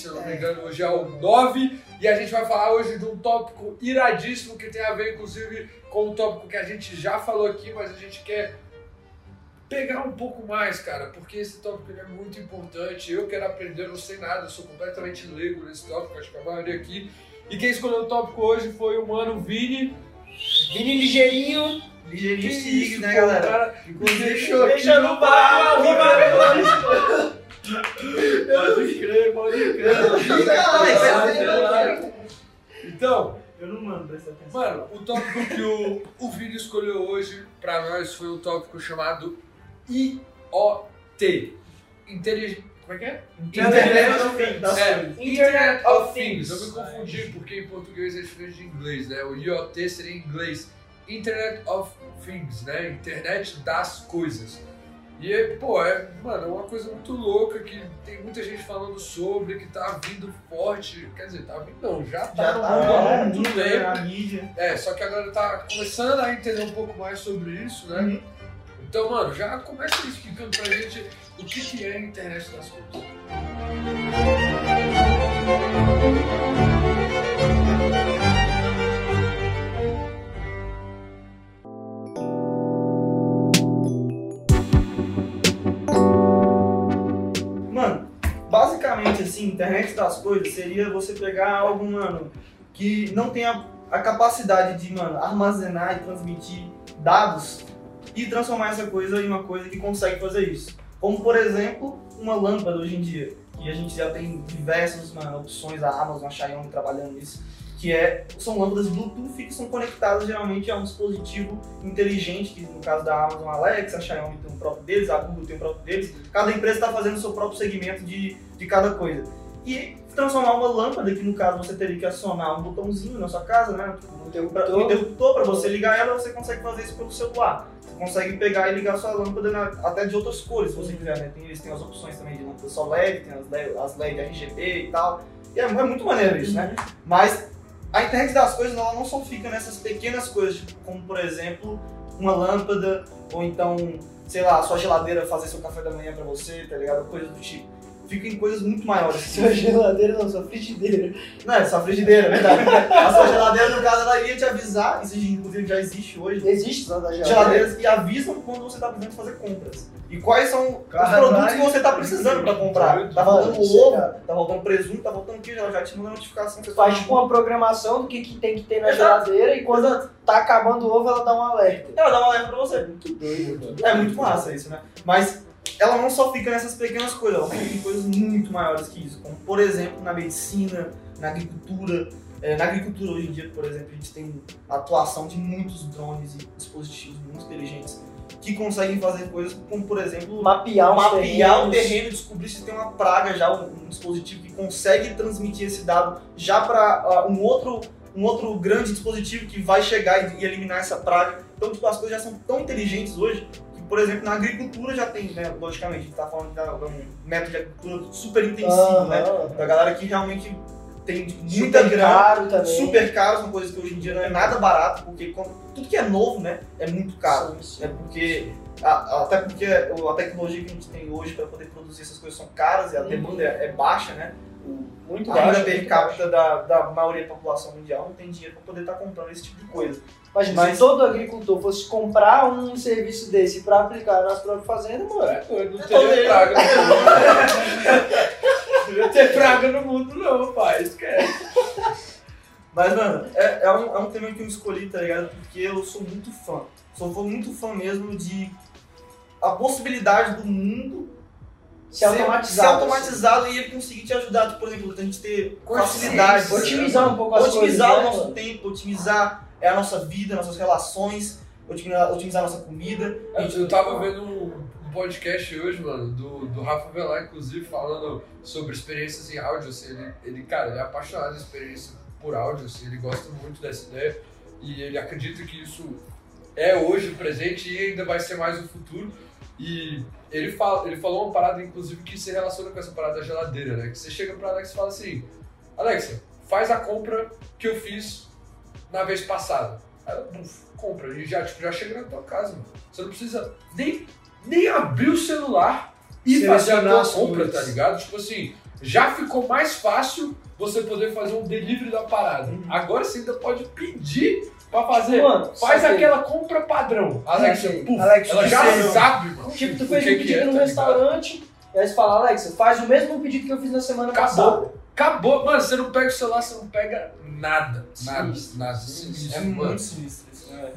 se eu não me engano, hoje é o 9. E a gente vai falar hoje de um tópico iradíssimo que tem a ver, inclusive, com um tópico que a gente já falou aqui, mas a gente quer pegar um pouco mais, cara, porque esse tópico é muito importante. Eu quero aprender, eu não sei nada, eu sou completamente leigo nesse tópico, acho que a maioria aqui. E quem escolheu o tópico hoje foi o mano Vini. Vini ligeirinho. Ligeirinho isso, né, galera? cara, Inclusive, deixou Deixa no bar, Pode crer, pode crer. Então, Eu não mando, presta atenção. Mano, o tópico que o, o Vini escolheu hoje pra nós foi um tópico chamado IoT. Intelig... Como é que é? Internet of Things. É, Internet Internet of of Things. Things. Eu me confundi porque em português é diferente de inglês, né? O IoT seria em inglês. Internet of Things, né? Internet das coisas. E, é, pô, é, mano, é uma coisa muito louca que tem muita gente falando sobre, que tá vindo forte. Quer dizer, tá vindo não, já tá Já no tá mundo há né? muito Mídia, tempo. a mídia. É, só que agora tá começando a entender um pouco mais sobre isso, né? Uhum. Então, mano, já começa explicando pra gente o que, que é a internet das coisas. Internet das coisas seria você pegar algo, mano, que não tem a, capacidade de, mano, armazenar e transmitir dados e transformar essa coisa em uma coisa que consegue fazer isso. Como, por exemplo, uma lâmpada hoje em dia, que a gente já tem diversas mano, opções, a Amazon, a Xiaomi trabalhando nisso, que é, são lâmpadas Bluetooth que são conectadas geralmente a um dispositivo inteligente, que no caso da Amazon, Alexa, a Xiaomi tem o próprio deles, a Google tem o próprio deles, cada empresa está fazendo o seu próprio segmento de, de cada coisa. E transformar uma lâmpada, que no caso você teria que acionar um botãozinho na sua casa, né? Um interruptor, um interruptor para você ligar ela, você consegue fazer isso pelo celular. Você consegue pegar e ligar a sua lâmpada na- até de outras cores, se você quiser, né? Tem, eles têm as opções também de lâmpada só LED, tem as LED, as LED RGB e tal. E é, é muito maneiro isso, né? Mas a internet das coisas ela não só fica nessas pequenas coisas, tipo, como por exemplo, uma lâmpada, ou então, sei lá, a sua geladeira fazer seu café da manhã pra você, tá ligado? Coisas do tipo. Fica em coisas muito maiores. Sua geladeira não, sua frigideira. Não, é sua frigideira, é verdade. A sua geladeira, no caso, ela iria te avisar, isso inclusive já existe hoje, Existe da geladeira? geladeiras que avisam quando você está precisando fazer compras. E quais são os Caralho. produtos que você está precisando para comprar. Tá faltando ovo, tá faltando presunto, tá faltando queijo, ela já te manda notificação. Você Faz tá- tipo uma programação do que, que tem que ter na Exato. geladeira e quando tá acabando o ovo ela dá um alerta. Ela dá uma alerta pra você. Muito doido, mano. É muito massa isso, né? Mas ela não só fica nessas pequenas coisas, ela fica em coisas muito maiores que isso. Como, por exemplo, na medicina, na agricultura. É, na agricultura, hoje em dia, por exemplo, a gente tem a atuação de muitos drones e dispositivos muito inteligentes que conseguem fazer coisas como, por exemplo, Mapear, mapear o terreno, descobrir se tem uma praga já, um, um dispositivo que consegue transmitir esse dado já para um outro um outro grande dispositivo que vai chegar e, e eliminar essa praga. Então, tipo, as coisas já são tão inteligentes hoje por exemplo, na agricultura já tem, né, logicamente, a gente tá falando de um método de agricultura super intensivo, né, Aham. da galera que realmente tem muita Super grana, caro também. super caro, são coisas que hoje em dia não é nada barato, porque tudo que é novo, né, é muito caro. Sim, sim. É porque a- até porque a tecnologia que a gente tem hoje para poder produzir essas coisas são caras e a Uhum. demanda é, é baixa, né? Muito A renda per capita da, da maioria da população mundial não tem dinheiro para poder estar comprando esse tipo de coisa. Imagina, Mas- se todo agricultor fosse comprar um serviço desse pra aplicar nas próprias fazendas, mano. É não Eu teria praga no mundo. Não ia ter praga no mundo, não, pai. Esquece. Mas, mano, é, é, um, é um tema que eu escolhi, tá ligado? Porque eu sou muito fã. Sou fã- muito fã mesmo de a possibilidade do mundo Se automatizar. ser automatizado e ele conseguir te ajudar, por exemplo, a gente ter facilidade. Sim, Otimizar um pouco as otimizar coisas. o né, nosso mano? tempo, otimizar é, a nossa vida, nossas relações, otimizar, otimizar a nossa comida. Eu, eu tava vendo um, podcast hoje, mano, do, do Rafa Velar, inclusive, falando sobre experiências em áudio, assim, ele, ele, cara, ele é apaixonado em experiência por áudio, assim, ele gosta muito dessa ideia e ele acredita que isso é hoje o presente e ainda vai ser mais o futuro. E ele, fala, ele falou uma parada, inclusive, que se relaciona com essa parada da geladeira, né? Que você chega pra Alexa e fala assim, Alexa, faz a compra que eu fiz na vez passada. Aí ela, buf, compra. Gente já, tipo, já chega na tua casa, mano. Você não precisa nem, nem abrir o celular e fazer a tua compra, tá ligado? Tipo assim, já ficou mais fácil você poder fazer um delivery da parada. Uhum. Agora você ainda pode pedir pra fazer. Mano, Faz aquela compra padrão. Alexa, puf, Alexa, ela já você- sabe, mano. Tipo, tu o fez que um que pedido é, no tá ligado? restaurante, e aí você fala, Alexa, faz o mesmo pedido que eu fiz na semana Acabou. passada. Acabou. Mano, você não pega o celular, você não pega nada. Nada, Sinistro. nada. Sinistro. É mano. muito sinistro isso, né?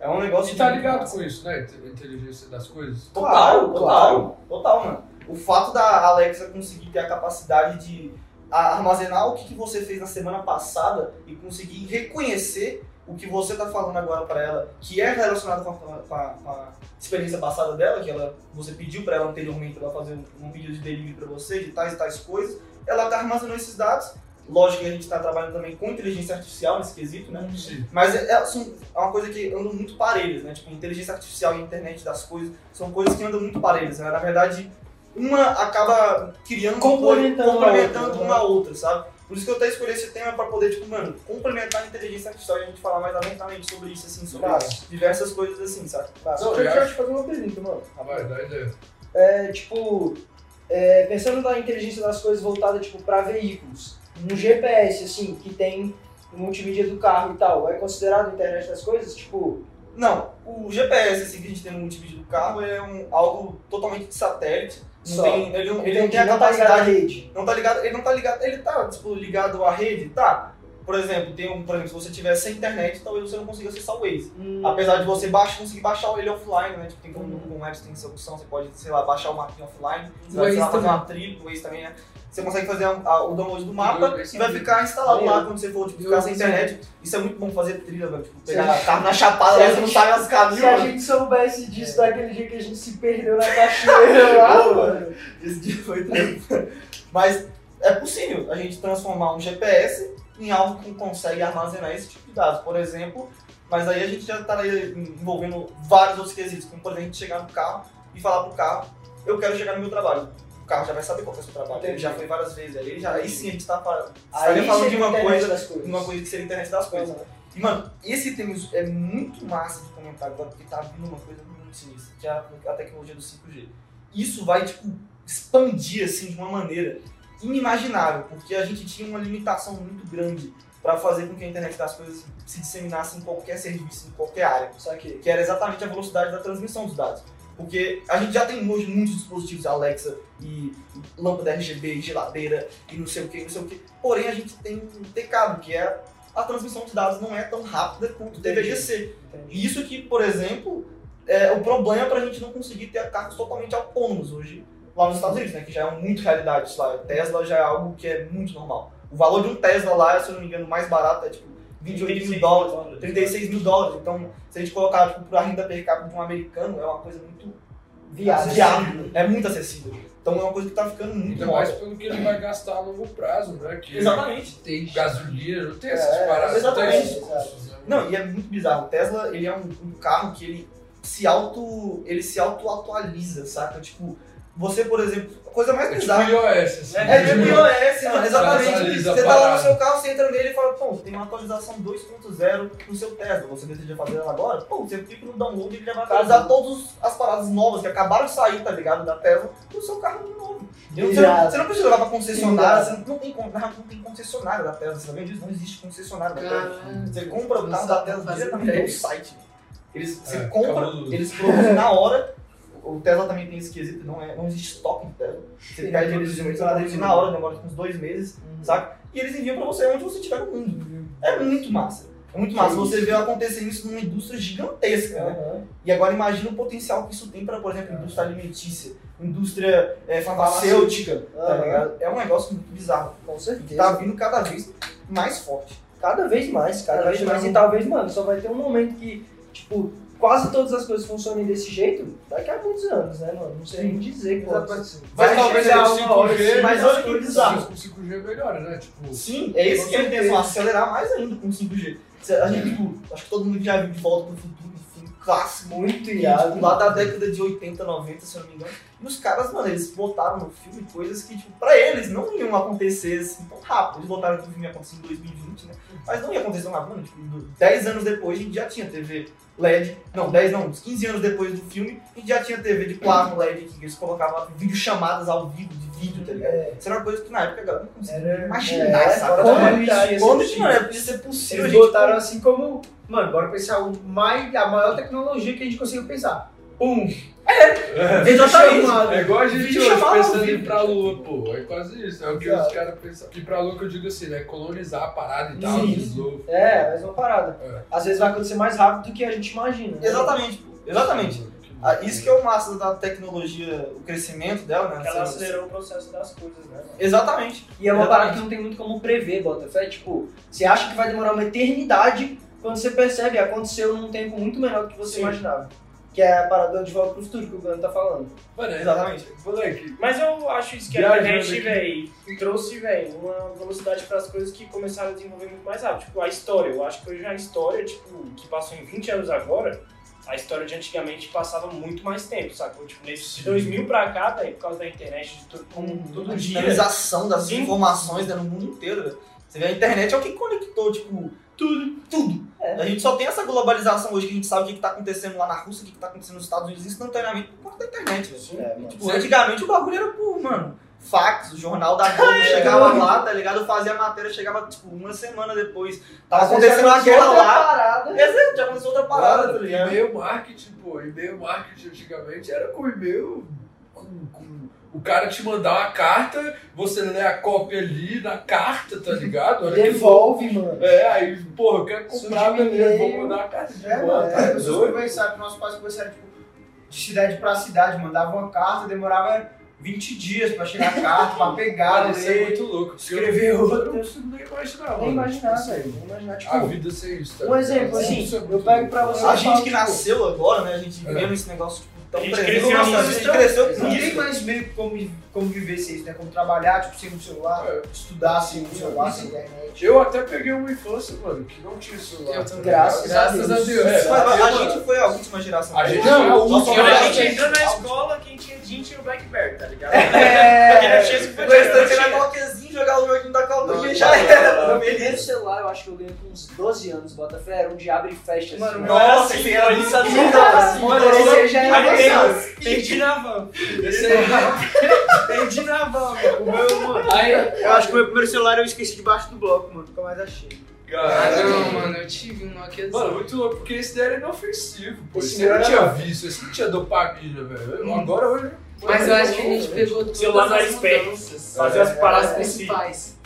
É um negócio. E tá ligado com isso, né? A inteligência das coisas. Total, total, total, mano. O fato da Alexa conseguir ter a capacidade de armazenar o que, que você fez na semana passada e conseguir reconhecer o que você tá falando agora pra ela, que é relacionado com a, com a- com a experiência passada dela, que ela, você pediu pra ela anteriormente pra ela fazer um, um pedido de delivery pra você, de tais e tais coisas, ela tá armazenando esses dados. Lógico que a gente tá trabalhando também com inteligência artificial nesse quesito, né? Sim. Mas é, é- são- é uma coisa que andam muito parelhas, né? Tipo, inteligência artificial e internet das coisas são coisas que andam muito parelhas, né? Na verdade, uma acaba criando Complementando complementando outra, uma a outra, sabe? Por isso que eu até escolhi esse tema pra poder, tipo, mano, complementar a inteligência artificial e a gente falar mais abertamente sobre isso, assim, sobre Claro. diversas coisas assim, sabe? Tá, Não, deixa eu- te fazer uma pergunta, mano. Vai, dá ideia. É, tipo, é, pensando na inteligência das coisas voltada, tipo, pra veículos, um GPS, assim, que tem o multimídia do carro e tal, é considerado internet das coisas? Tipo, Não, o GPS, assim, que a gente tem no multimídia do carro é um, algo totalmente de satélite. Não Só. tem, ele, não, ele não tem a não tá ligado à capacidade rede. Não tá ligado, ele não tá ligado, ele tá, tipo, ligado à rede, tá. Por exemplo, tem um, por exemplo, se você tiver sem internet, talvez você não consiga acessar o Waze. Hum, Apesar de você baixar, conseguir baixar ele offline, né? Tipo, tem como Uhum. com o Maps tem essa opção, você pode, sei lá, baixar o mapinha offline, você O vai sei lá, Waze fazer uma trilha, o Waze também, né? Você consegue fazer a- a- o download do mapa e vai ficar instalado lá quando você for tipo, ficar sem internet. Isso é muito bom fazer trilha, velho. Tipo, pegar carro na chapada, lá, você não sabe os caminhos. Se a gente soubesse disso daquele dia que a gente se perdeu na cachoeira lá, mano. Esse dia foi tranquilo. Mas é possível a gente transformar um GPS em algo que consegue armazenar esse tipo de dados. Por exemplo, mas aí a gente já estaria envolvendo vários outros quesitos, como por exemplo, a gente chegar no carro e falar pro carro, eu quero chegar no meu trabalho. O carro já vai saber qual que é o seu trabalho. Ele já foi várias vezes. Ele já, aí sim a gente tá fa- Aí falando de uma coisa, das coisas. de uma coisa que seria a internet das coisas. E, mano, esse tema é muito massa de comentar agora, porque tá vindo uma coisa muito sinistra, que é a, a tecnologia do 5G. Isso vai, tipo, expandir, assim, de uma maneira inimaginável, porque a gente tinha uma limitação muito grande para fazer com que a internet das coisas se disseminasse em qualquer serviço, em qualquer área, Só que que era exatamente a velocidade da transmissão dos dados. Porque a gente já tem hoje muitos dispositivos Alexa e lâmpada RGB, e geladeira e não sei o que, não sei o que. Porém, a gente tem um pecado, que é a transmissão de dados não é tão rápida quanto deveria ser. E isso aqui, por exemplo, é o problema para a gente não conseguir ter carros totalmente autônomos hoje lá nos Estados Unidos, né? Que já é muito realidade isso lá. Tesla já é algo que é muito normal. O valor de um Tesla lá, se eu não me engano, mais barato é tipo 28 mil dólares, 36 mil dólares. Então, se a gente colocar tipo, para a renda per capita de um americano, é uma coisa muito Viável. viável, é muito acessível. Então é uma coisa que tá ficando muito Ainda mais pelo que ele vai gastar a longo prazo, né? Que Exatamente. tem gasolina, não tem essas É, paradas. exatamente. esses custos, né? Não, e é muito bizarro. O Tesla, ele é um, um carro que ele se auto ele se auto atualiza, saca? Tipo, você, por exemplo, a coisa mais É tipo bizarra iOS, assim. É tipo iOS, mano, exatamente. Atualiza Você tá lá no seu carro, você entra nele e fala, pô, tem uma atualização 2.0 no seu Tesla. Você deseja fazer ela agora? Pô, você clica no download e ele já vai atualizar todas as paradas novas que acabaram de sair, tá ligado? Da Tesla, no seu carro novo. Você não, você não precisa levar pra concessionária, você não, não tem, não tem concessionária da Tesla, você sabia disso? Não existe concessionária da Tesla. Você compra o carro sabe da Tesla diretamente no site. Eles, você É, compra, eles produzem na hora. O Tesla também tem esse quesito, não, é, não existe estoque de Tesla. Você Sim, pede eles muito na hora, demora uns dois meses, Uhum. saca? E eles enviam pra você onde você estiver no mundo. É muito massa. É muito massa. Que Você vê acontecendo isso numa indústria gigantesca, né? Aham. E agora imagina o potencial que isso tem para, por exemplo, indústria alimentícia, indústria é, farmacêutica, tá ligado? É um negócio muito bizarro. Com Que certeza. tá vindo cada vez mais forte. Cada vez mais, cada, Cada vez vez mais. mais. E talvez, mano, só vai ter um momento que, tipo, quase todas as coisas funcionem desse jeito daqui a muitos anos, né, mano? Não sei nem dizer quantos. assim. Mas Vai talvez chegar o uma hora 5G, assim, mas olha que bizarro. com o 5G melhora, né? Tipo, Sim, é esse Com que é a certeza. intenção, acelerar mais ainda com o 5G. Se A gente, tipo, acho que todo mundo já viu de volta pro futuro, clássico. Muito E, irado. tipo, lá da década de 80, 90, se eu não me engano. E os caras, mano, eles botaram no filme coisas que, tipo, pra eles não iam acontecer assim tão rápido. Eles botaram que o filme ia acontecer em 2020, né? Mas não ia acontecer tão rápido, mano. Tipo, do- 10 anos depois a gente já tinha TV LED. Não, 10 não, uns 15 anos depois do filme, a gente já tinha TV de plasma LED que eles colocavam vídeo chamadas ao vivo de vídeo, tá ligado? É. Isso era uma coisa que na época a galera não conseguia Era- imaginar, é, sabe? Como, realidade, quando assim, que, mano, podia ser possível, Eles gente, botaram assim como, mano, bora pensar o mais, a maior tecnologia que a gente conseguiu pensar. Um. Exatamente. chamado. É igual a gente hoje pensando em ir pra lua, pô. É quase isso. É o que Exato. os caras pensam. Ir pra lua que eu digo assim, né? Colonizar a parada e tal, Sim. de novo. É, a mesma parada. É. Às vezes vai acontecer mais rápido do que a gente imagina. né? Exatamente, pô. Exatamente. Ah, isso que é o massa da tecnologia, o crescimento dela, né? Ela Assim, acelerou o processo das coisas, né? Exatamente. E é uma Exatamente. parada que não tem muito como prever, Botafé. Tipo, você acha que vai demorar uma eternidade, quando você percebe, aconteceu num tempo muito menor do que você Sim. imaginava. Que é a parada de volta pro futuro que o Gano tá falando. Mano, é- Exatamente. Moleque, Mas eu acho isso que a internet, velho, trouxe, velho, uma velocidade para as coisas que começaram a desenvolver muito mais rápido. Tipo, a história. Eu acho que hoje a história, tipo, que passou em 20 anos agora, a história de antigamente passava muito mais tempo, sacou? Tipo, nesse de 2000 pra cá, velho, por causa da internet, de tudo, como Uhum. todo A dia. dinamização das Sim. informações né, no mundo inteiro. velho. Você vê a internet é o que conectou, tipo, tudo, tudo. É. A gente só tem essa globalização hoje que a gente sabe o que, que tá acontecendo lá na Rússia, o que, que tá acontecendo nos Estados Unidos instantaneamente por conta da internet, velho. É. Tipo, antigamente o bagulho era por, mano, fax, o jornal da Globo chegava lá, tá ligado? Eu fazia a matéria, chegava, tipo, uma semana depois. Tava acontecendo uma guerra lá. Parada. Exato, já aconteceu outra parada, tá ligado? e-mail marketing, pô, e-mail marketing antigamente era com e-mail com, com o cara te mandar uma carta, você lê a cópia ali na carta, tá ligado? Olha que Devolve, mano. louco. É, aí, porra, eu quero comprar, beleza, vou mandar uma carta de É, mano, tá as pessoas doido? conversaram, nossos pais conversaram, tipo, de cidade pra cidade, mandavam uma carta, demorava 20 dias pra chegar a carta, pra pegar, Cara, isso é muito louco. eu escrever não- outra. Eu não consigo nem imaginar, mano. velho. Nem imaginar, tipo. A vida sem isso, tá Um exemplo, assim, é eu pego pra você- A gente que tipo, nasceu agora, né? A gente É. vivendo esse negócio tipo, tão A gente cresceu Nossa, a gente cresceu com Ninguém isso. mais meio como, como viver sem isso, né? Como trabalhar, tipo, sem o celular, É. estudar sem o celular, sem internet. Eu até peguei uma infância, mano, que não tinha celular. Eu tá também. ligado? Graças Graças a Deus. É, Mas a, mano, gente foi a última geração. A gente Não, a última Quando a Não, gente entrou na escola, quem tinha Jim tinha o Blackberry, tá ligado? É. Porque não tinha esse O restante era tinha. qualquerzinho, jogar o joguinho da Não, e já não, era. não, Meu primeiro celular, eu acho que eu ganhei com uns 12 anos, Botafé, era um de abre e fecha. Mano, assim. não era Nossa, assim, esse era mano. muito tem- Perdi na van. Esse aí, Perdi na van, mano. O meu, mano, Aí, eu acho que o meu primeiro celular eu esqueci debaixo do bloco, mano. Nunca mais achei. ah, não, mano, eu tive um Nokia Mano, muito louco, porque esse daí era inofensivo, pô. Esse não tinha vício, esse não tinha dopamina, velho. Agora hoje. Mas eu acho que a gente pegou todas celular era as mudanças. Fazer as As paradas principais.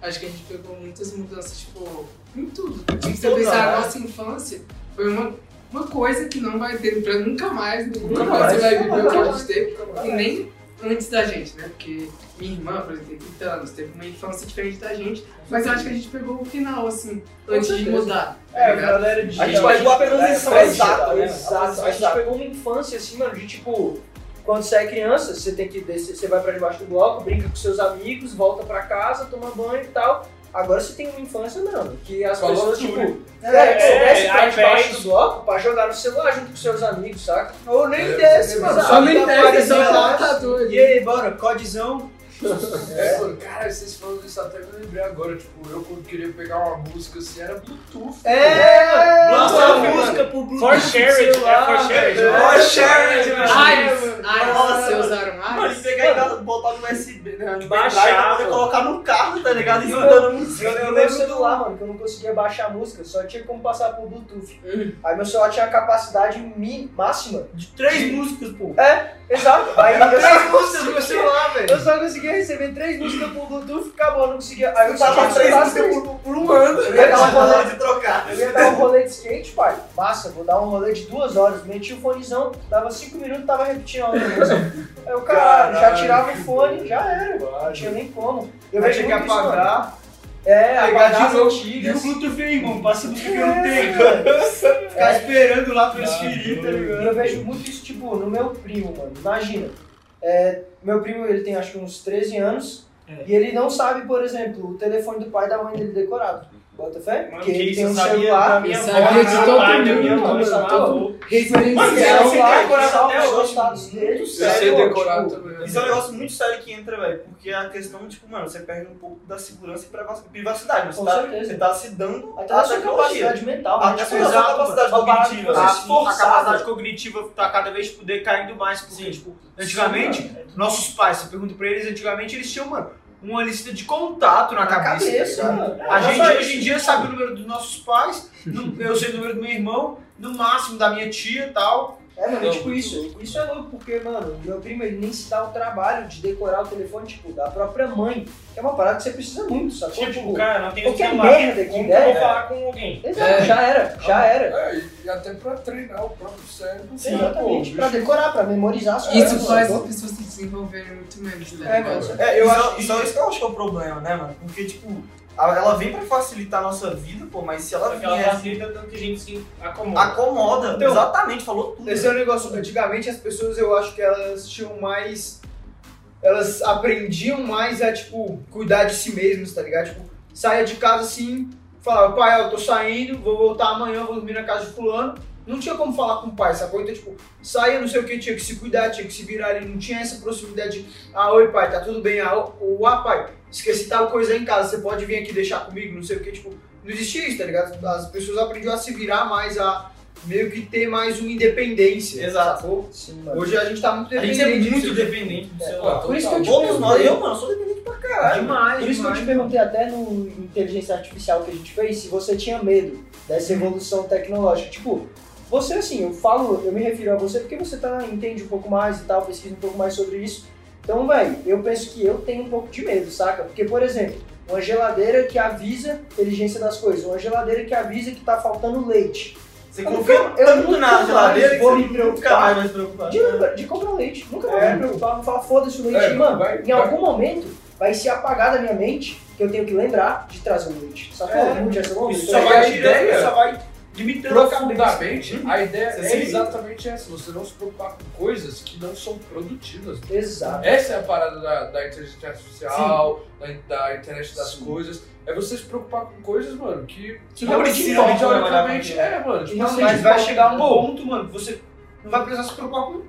Acho que a gente pegou muitas mudanças, tipo, em tudo. Se você tudo, pensar, né? a nossa infância foi uma, uma coisa que não vai ter pra nunca mais, nunca mais você vai viver o que a gente teve. E nem antes da gente, né? Porque minha irmã, por exemplo, tem 30 anos, teve uma infância diferente da gente. Mas eu acho que a gente pegou o final, assim, antes de mudar. É, ligado? galera de A gente pegou a transição É, exata, né? Exato. A A gente pegou uma infância assim, mano, de tipo, quando você é criança, você tem que descer, você vai pra debaixo do bloco, brinca com seus amigos, volta pra casa, toma banho e tal. Agora você tem uma infância, mano, que as Falou pessoas, tudo. tipo, é, que você É, desce pra debaixo do bloco pra jogar no celular junto com seus amigos, saca? Ou nem É, desce, é mano. Só nem Tá parecendo só computador. E aí, bora, codzão. É, mano, cara, vocês falando isso até me lembrei agora. Tipo, eu quando queria pegar uma música assim, era Bluetooth. É, Lança lança a música pro Bluetooth. For sharing, é for sharing. For sharing, Ares, Nossa. Vocês usaram Mano, e Ares? pegar e dar- botar no USB, né? Baixar, poder mano. colocar no carro, tá ligado? E escutando música. Eu, lembro celular, mano, que eu não conseguia baixar a música, só tinha como passar por Bluetooth. Hum. Aí meu celular tinha a capacidade máxima. De três músicas, pô. Exato. Aí eu Três músicas no meu celular, velho. Eu só conseguia receber três músicas por Bluetooth, acabou, não conseguia. Aí eu Tava três músicas por- por um ano. Eu ia Tá dar um rolê, de trocar. eu ia dar um rolê de skate, pai. Massa, vou dar um rolê de duas horas. Meti o fonezão, dava cinco minutos, tava repetindo a outra música. Aí o cara já tirava o fone, já era. Não tinha nem como. Eu vejo que apagar, É, pegar de novo. E o. Bluetooth aí, irmão. Passa música que eu não É, tenho. Ficar É. esperando lá transferir, tá ligado? eu vejo muito isso, tipo, no meu primo, mano. Imagina. É, meu primo, ele tem acho que uns 13 anos. É. E ele não sabe, por exemplo, o telefone do pai e da mãe dele decorado. Bota fé? Mano, Porque que ele isso tem um sabia celular. minha Eu avó, sabia de todo pai, minha mundo, mãe, mano, do meu todo. Mano, Referencial. até dele. Eu sei decorar tipo, também. Isso é um negócio muito sério que entra, velho, porque a questão, tipo, mano, você perde um pouco da segurança e privac- privacidade. Você Com tá, você tá se dando Até a a sua capacidade mental. A né? sua Tipo, capacidade cognitiva. que a, você a capacidade cognitiva tá cada vez poder caindo mais, porque, tipo, antigamente, nossos pais, você pergunta pra eles, antigamente eles tinham, mano, uma lista de contato na, Na cabeça. cabeça, tá ligado? mano. A É, gente hoje em dia sabe o número dos nossos pais, eu sei o número do meu irmão, no máximo da minha tia e tal. É, mano, Não, tipo, isso, isso é louco, porque, mano, meu primo ele nem se dá o trabalho de decorar o telefone, tipo, da própria mãe. Que é uma parada que você precisa muito, sacou? Tipo, cara, não tem qualquer celular. merda que Como der, que eu vou é. falar com alguém? Exato, É. já era, já era. É, e até pra treinar o próprio cérebro. Sim, pô, exatamente, bicho. pra decorar, pra memorizar as Isso coisas, faz as pessoas se desenvolverem muito menos, né? É, mano. É, eu Isso- acho, isso é isso que eu acho que é o problema, né, mano? Porque, tipo, ela vem pra facilitar a nossa vida, pô, mas se ela Só que ela vier, facilita tanto que a gente se acomoda. acomoda, Então, exatamente, falou tudo. Esse é o negócio. Antigamente as pessoas eu acho que elas tinham mais. Elas aprendiam mais a, tipo, cuidar de si mesmas, tá ligado? Tipo, saia de casa assim, falava, pai, eu tô saindo, vou voltar amanhã, vou dormir na casa de fulano. Não tinha como falar com o pai, sacou? Então, tipo, saia, não sei o que, tinha que se cuidar, tinha que se virar ali, não tinha essa proximidade de, ah, oi pai, tá tudo bem? Ah, o ah, pai, esqueci tal coisa em casa, você pode vir aqui deixar comigo, não sei o que, tipo, não existia isso, tá ligado? As pessoas aprendiam a se virar mais, a meio que ter mais uma independência. Exato. Sacou? Sim. Hoje a gente tá muito A gente dependente. é muito disso. dependente do É, celular. Por isso que eu te Todos nós, perguntei. eu, mano, sou dependente pra caralho. Demais, Por isso que eu te demais. perguntei até no inteligência artificial que a gente fez se você tinha medo dessa evolução tecnológica. Tipo, você assim, eu falo, eu me refiro a você porque você tá, entende um pouco mais e tal, pesquisa um pouco mais sobre isso. Então, velho, eu penso que eu tenho um pouco de medo, saca? Porque, por exemplo, uma geladeira que avisa a inteligência das coisas, uma geladeira que avisa que tá faltando leite. Você Eu confia nunca- eu tanto nunca na geladeira que vou me nunca preocupar. se preocupar. De, de comprar leite. Nunca vou É. me preocupar, vou falar, foda-se o leite. É, mano, vai- em vai- algum momento vai se apagar da minha mente que eu tenho que lembrar de trazer o leite. Sacou? É. Não tinha essa. Isso Só vai ideia- só vai limitando a cabeça. Profundamente, a ideia é exatamente essa: você não se preocupar com coisas que não são produtivas. Exato. Essa é a parada da, da inteligência artificial, da, da internet das coisas. É você se preocupar com coisas, mano, que, Que Não precisa teoricamente, é, mano. Tipo, realmente assim, Mas vai tipo, chegar um ponto, mano, que você não vai precisar se preocupar com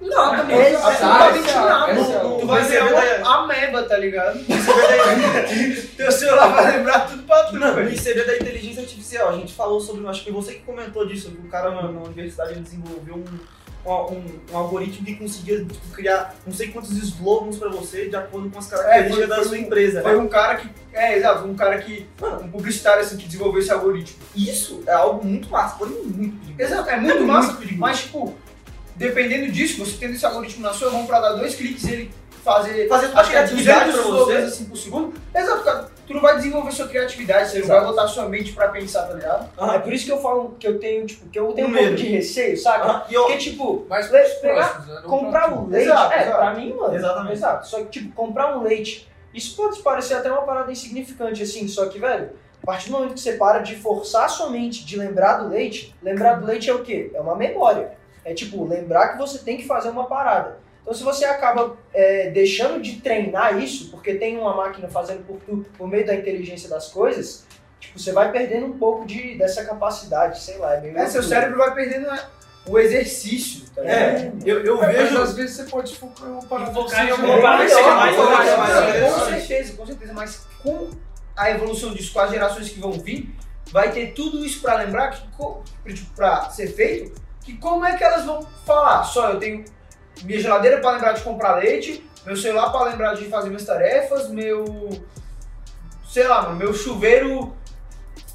nada, mano. Essa- Absolutamente essa- nada. essa é a- Tu vai ser uma ameba, tá ligado? Teu celular vai lembrar tudo pra tu, Não, e seria da inteligência artificial. A gente falou sobre, acho que você que comentou disso, que o cara na, na universidade desenvolveu um, um, um algoritmo que conseguia tipo, criar não sei quantos slogans pra você de acordo com as características foi- da sua um- empresa. Foi um cara que. É, exato, um cara que. Um publicitário assim que desenvolveu esse algoritmo. Isso é algo muito massa, porém muito perigoso. Exato, é muito massa, perigoso. mas tipo, dependendo disso, você tendo esse algoritmo na sua mão pra dar dois cliques e ele fazer. Fazer Acho que é criatividade 200 pra slogans você. assim por segundo. Exato, cara. Tu não vai desenvolver sua criatividade, você não Exato. vai botar sua mente pra pensar, tá ligado? É por isso que eu falo que eu tenho, tipo, que eu tenho um pouco de receio, saca? Ah, e eu, Porque, tipo, mais Le- pegar- né? Não comprar pra um leite. Exato, é, exato. pra mim, mano. Exatamente. Exato. Só que, tipo, comprar um leite. Isso pode parecer até uma parada insignificante, assim. Só que, velho, a partir do momento que você para de forçar sua mente de lembrar do leite, lembrar do leite é o quê? É uma memória. É tipo, lembrar que você tem que fazer uma parada. Então, se você acaba é, deixando de treinar isso, porque tem uma máquina fazendo por tu, por meio da inteligência das coisas, tipo, você vai perdendo um pouco de, dessa capacidade, sei lá. É, meio É, seu cérebro vai perdendo né, o exercício, tá ligado? é, eu, eu É, mas vejo. às vezes você pode focar em uma parada focar em alguma parada que seja mais Melhor, fácil, mais mais fácil. com certeza, com certeza. Mas com a evolução disso, com as gerações que vão vir, vai ter tudo isso pra lembrar, que, co- tipo, pra ser feito, que como é que elas vão falar? Só eu tenho minha geladeira pra lembrar de comprar leite, meu celular pra lembrar de fazer minhas tarefas, meu. sei lá, mano, meu chuveiro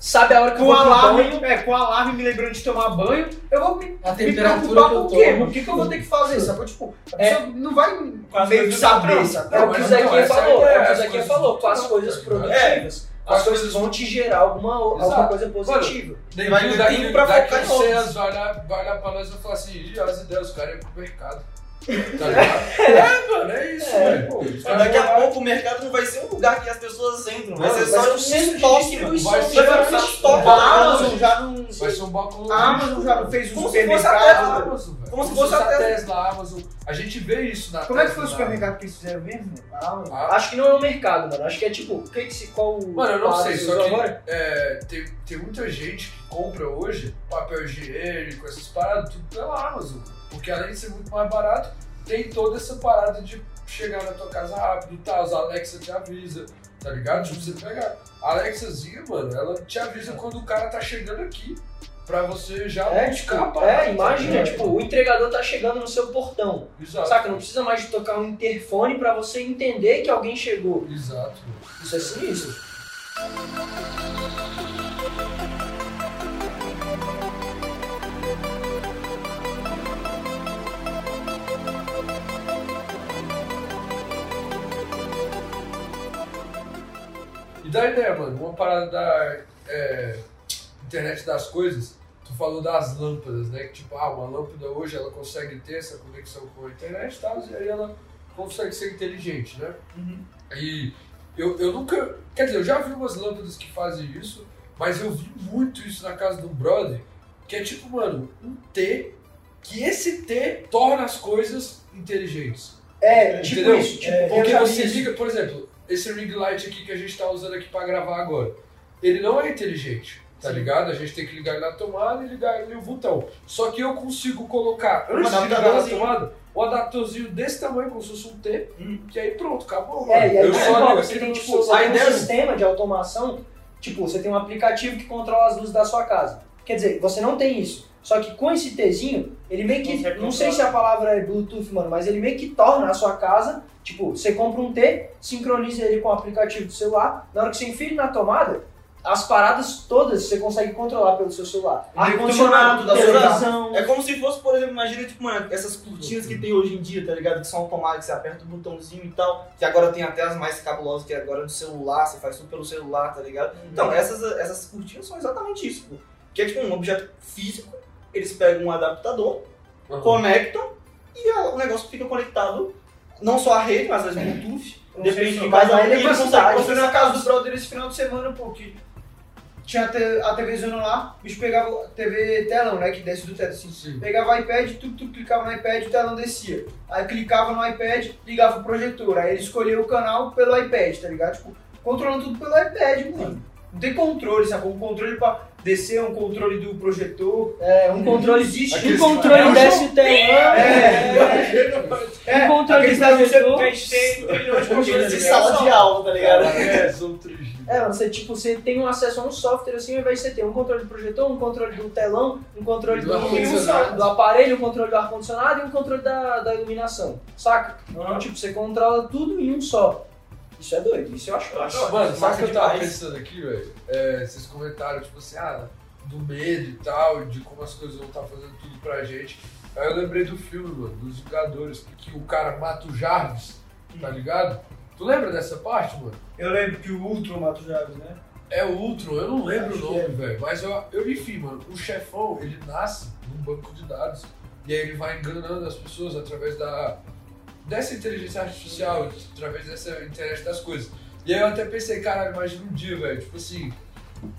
Sabe a hora que eu com vou pro alarme, banho, é, com alarme me lembrando de tomar banho, eu vou me, A me temperatura preocupar que eu com o quê? O que, que eu vou ter que fazer? Sacou? Tipo, a É. pessoa não vai meio saber, não. sacou? É o que o Zequinha essa falou, é é o que o Zequinha coisas falou, com as coisas produtivas. As As coisas vão te gerar alguma, alguma coisa positiva. Vai Daqui, ter tempo pra focar em uns 100 outros. vai olhar, vai pra nós e vai falar assim, "Ih, as ideias, os caras iam pro mercado. Tá ligado? É, mano, é isso, É, velho. pô. Daqui a pouco o mercado não vai ser um lugar que as pessoas entram, vai ser só ser um estoque, mano. Vai ser- um estoque, A Amazon já não. Vai ser um balcão A Amazon já não fez um Como se fosse a supermercado. Tesla. Como se fosse a Tesla. Tesla, a Amazon. A gente vê isso na Como é que foi o supermercado que eles fizeram mesmo? Ah, Acho que não é um mercado, mano. Acho que é tipo, o que que se, qual Mano, eu não sei, só que agora? é, tem, tem muita gente que compra hoje papel higiênico, essas paradas, tudo pela Amazon. Porque além de ser muito mais barato, tem toda essa parada de chegar na tua casa rápido e tal. A Alexa te avisa, tá ligado? Tipo, você pegar. A Alexazinha, mano, ela te avisa quando o cara tá chegando aqui. Pra você já É, buscar tipo, a parada, é, imagina, tá tipo, ligado? o entregador tá chegando no seu portão. Exato. Saca? Não precisa mais de tocar um interfone pra você entender que alguém chegou. Exato. Isso é sinistro. E da ideia, mano, uma parada da é, internet das coisas, tu falou das lâmpadas, né? Que tipo, ah, uma lâmpada hoje ela consegue ter essa conexão com a internet e tal, e aí ela consegue ser inteligente, né? E eu, eu nunca. Quer dizer, eu já vi umas lâmpadas que fazem isso, mas eu vi muito isso na casa do brother, que é tipo, mano, um T, que esse T torna as coisas inteligentes. É, tipo Entendeu? isso. Tipo, É, Porque você isso. liga, por exemplo, esse ring light aqui que a gente tá usando aqui pra gravar agora, ele não é inteligente, tá ligado? A gente tem que ligar ele na tomada e ligar ele no botão. Só que eu consigo colocar, antes de ligar na tomada, um adaptorzinho desse tamanho, como se fosse um T, Hum. que aí pronto, acabou. É, mano. e aí eu você, só você tem, tipo, você tem ideia- um sistema de automação, tipo, você tem um aplicativo que controla as luzes da sua casa. Quer dizer, você não tem isso. Só que com esse Tzinho, ele meio que. Não sei se a palavra é Bluetooth, mano, mas ele meio que torna a sua casa. Tipo, você compra um T, sincroniza ele com o aplicativo do celular. Na hora que você enfia ele na tomada, as paradas todas você consegue controlar pelo seu celular. Ar-condicionado da sua televisão. É como se fosse, por exemplo, imagina, tipo, mano, essas cortinas que tem hoje em dia, tá ligado? Que são automáticas, você aperta o botãozinho e tal. Que agora tem até as mais cabulosas, que agora no celular, você faz tudo pelo celular, tá ligado? Então, essas, essas cortinas são exatamente isso, pô. Que é tipo um objeto físico, eles pegam um adaptador, Aham. conectam e a- o negócio fica conectado, não só a rede, mas as Bluetooth. Depende de cada um, aí e ele consegue Eu fui na casa do brother esse final de semana, pô, que tinha a TV zona lá, o bicho pegava a TV telão, né, que desce do teto assim. Sim. Pegava o iPad, tu, tu clicava no iPad, o telão descia. Aí clicava no iPad, ligava o projetor. Aí ele escolhia o canal pelo iPad, tá ligado? Tipo, controlando tudo pelo iPad, mano. Não tem controle, sacou? Um controle pra descer, um controle do projetor. É, um controle. existe. Aqueles- Um controle é desce o telão. É, Um controle aqueles de da você projetor. Controles de sala de aula, tá ligado? É, são três. É, você, tipo, você tem um acesso a um software assim, ao invés de você ter um controle do projetor, um controle do telão, um controle Do do, do aparelho, um controle do ar-condicionado e um controle da, da iluminação. Saca? Então, tipo, você controla tudo em um só. Isso é doido, isso eu acho. acho massa. Mano, sabe o que eu tava pensando aqui, velho? É, vocês comentaram, tipo assim, ah, do medo e tal, de como as coisas vão estar fazendo tudo pra gente. Aí eu lembrei do filme, mano, dos Vingadores, que o cara mata o Jarvis, tá ligado? Tu lembra dessa parte, mano? Eu lembro que o Ultron mata o Jarvis, né? É o Ultron, eu não lembro Acho o nome, velho. Mas eu, eu, enfim, mano, o chefão, ele nasce num banco de dados. E aí ele vai enganando as pessoas através da dessa inteligência artificial, através dessa internet das coisas. E aí eu até pensei, caralho, imagina um dia, velho, tipo assim,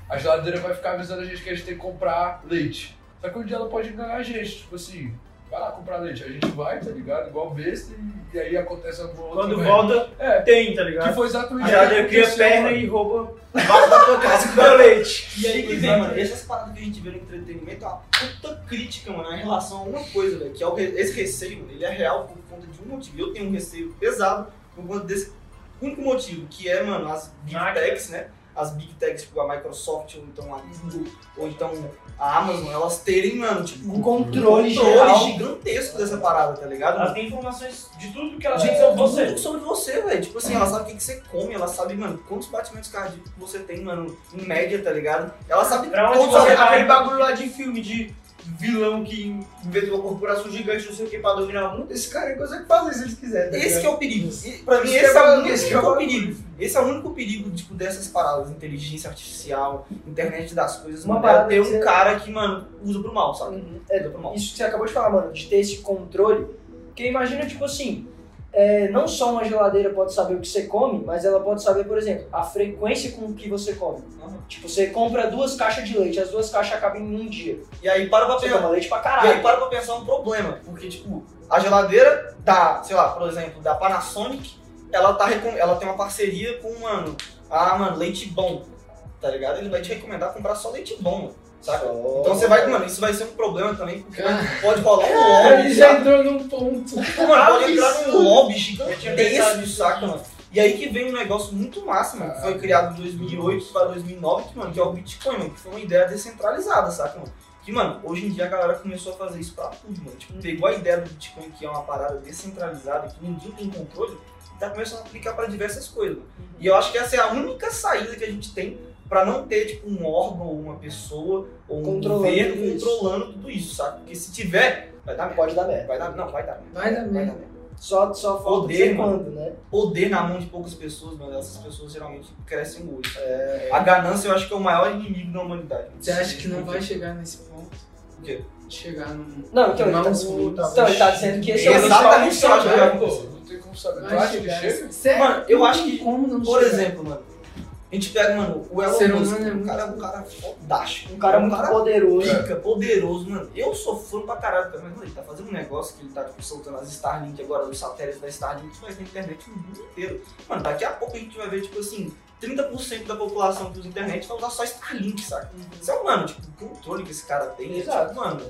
a geladeira vai ficar avisando a gente que a gente tem que comprar leite. Só que um dia ela pode enganar a gente, tipo assim, vai lá comprar leite. A gente vai, tá ligado? Igual besta, e, e aí acontece alguma outra Quando volta, É, tem, tá que ligado? foi exatamente que geladeira cria aconteceu, perna mano. e rouba bate da tua casa com o leite. E aí que vem, mano, essas paradas que a gente vê no entretenimento é uma puta crítica, mano, em relação a uma coisa, velho, que é o re- esse receio, mano, ele é real por conta de um motivo. Eu tenho um receio pesado por conta desse único motivo, que é, mano, as Big. Techs, né? As Big Techs, tipo a Microsoft, ou então a Google, ou então a Amazon, elas terem, mano, tipo, Um controle controle geral. gigantesco dessa parada, tá ligado? Elas têm informações de tudo que elas Gente, têm sobre tudo você. sobre você, velho. Tipo assim, ela sabe o que, que você come, ela sabe, mano, quantos batimentos cardíacos você tem, mano, em média, tá ligado? Ela sabe Pra onde todos você os- vai? Aquele bagulho lá de filme de vilão que inventou uma corporação gigante, não sei o que, pra dominar o mundo. Esse cara aí consegue fazer se eles quiserem. tá Esse que é o perigo. E, pra mim, Esse é é o esse é o perigo. Esse é o único perigo, tipo, dessas paradas. Inteligência artificial, internet das coisas. Uma parada é ter um você- cara que, mano, usa pro mal, sabe? Uhum. É, Usa pro mal. isso que você acabou de falar, mano, de ter esse controle. Porque imagina, tipo assim, é, não só uma geladeira pode saber o que você come, mas ela pode saber, por exemplo, a frequência com que você come. Tipo, você compra duas caixas de leite, as duas caixas acabam em um dia. E aí para pra pensar. leite pra E aí caralho. para pra pensar um problema. Porque, tipo, a geladeira da, sei lá, por exemplo, da Panasonic, ela, tá, ela tem uma parceria com, mano, ah, mano, leite bom. Tá ligado? Ele vai te recomendar comprar só leite bom, mano. Saca? Então você vai, mano, isso vai ser um problema também, porque pode rolar um Ele lobby, já saca? entrou num ponto. Mano, pode entrar num lobby pensado gigantesco, nisso saca, mano? E aí que vem um negócio muito massa, mano, que foi criado em 2008 para 2009, que, mano, que é o Bitcoin, mano, que foi uma ideia descentralizada, saca, mano? Que, mano, hoje em dia a galera começou a fazer isso pra tudo, mano. Tipo, pegou a ideia do Bitcoin, que é uma parada descentralizada, que ninguém tem controle, e tá começando a aplicar pra diversas coisas, mano. E eu acho que essa é a única saída que a gente tem pra não ter, tipo, um órgão, ou uma pessoa, ou um Controlando governo tudo isso. controlando tudo isso, saca? Porque se tiver, vai dar merda. Pode dar merda. Vai dar, não, vai dar merda. Vai dar merda. merda. Só, só falta Poder, quando, né? Poder na mão de poucas pessoas, mano, essas pessoas geralmente crescem o olho. A ganância eu acho que é o maior inimigo da humanidade. Você acha que não vai chegar nesse ponto? O quê? Chegar num. Não, então, ele tá, o- então ele tá dizendo que esse é o Exatamente isso, eu acho que vai Pô, acontecer. não tem como saber. Tu acha que chega? Sério? Mano, eu Não acho que, Como não Por chegar. exemplo, mano, a gente pega, mano, o Elon Ser Musk, é um muito cara, um cara fodástico. Um cara um muito cara poderoso. pica, poderoso, mano. Eu sou fã pra caralho também, mas mano, ele tá fazendo um negócio que ele tá tipo, soltando as Starlink agora, os satélites da Starlink, que vai ter internet no mundo inteiro. Mano, daqui a pouco a gente vai ver, tipo assim, 30% da população que usa internet vai usar só Starlink, saca? Isso é, mano, tipo, o controle que esse cara tem, é, Exato. tipo, mano,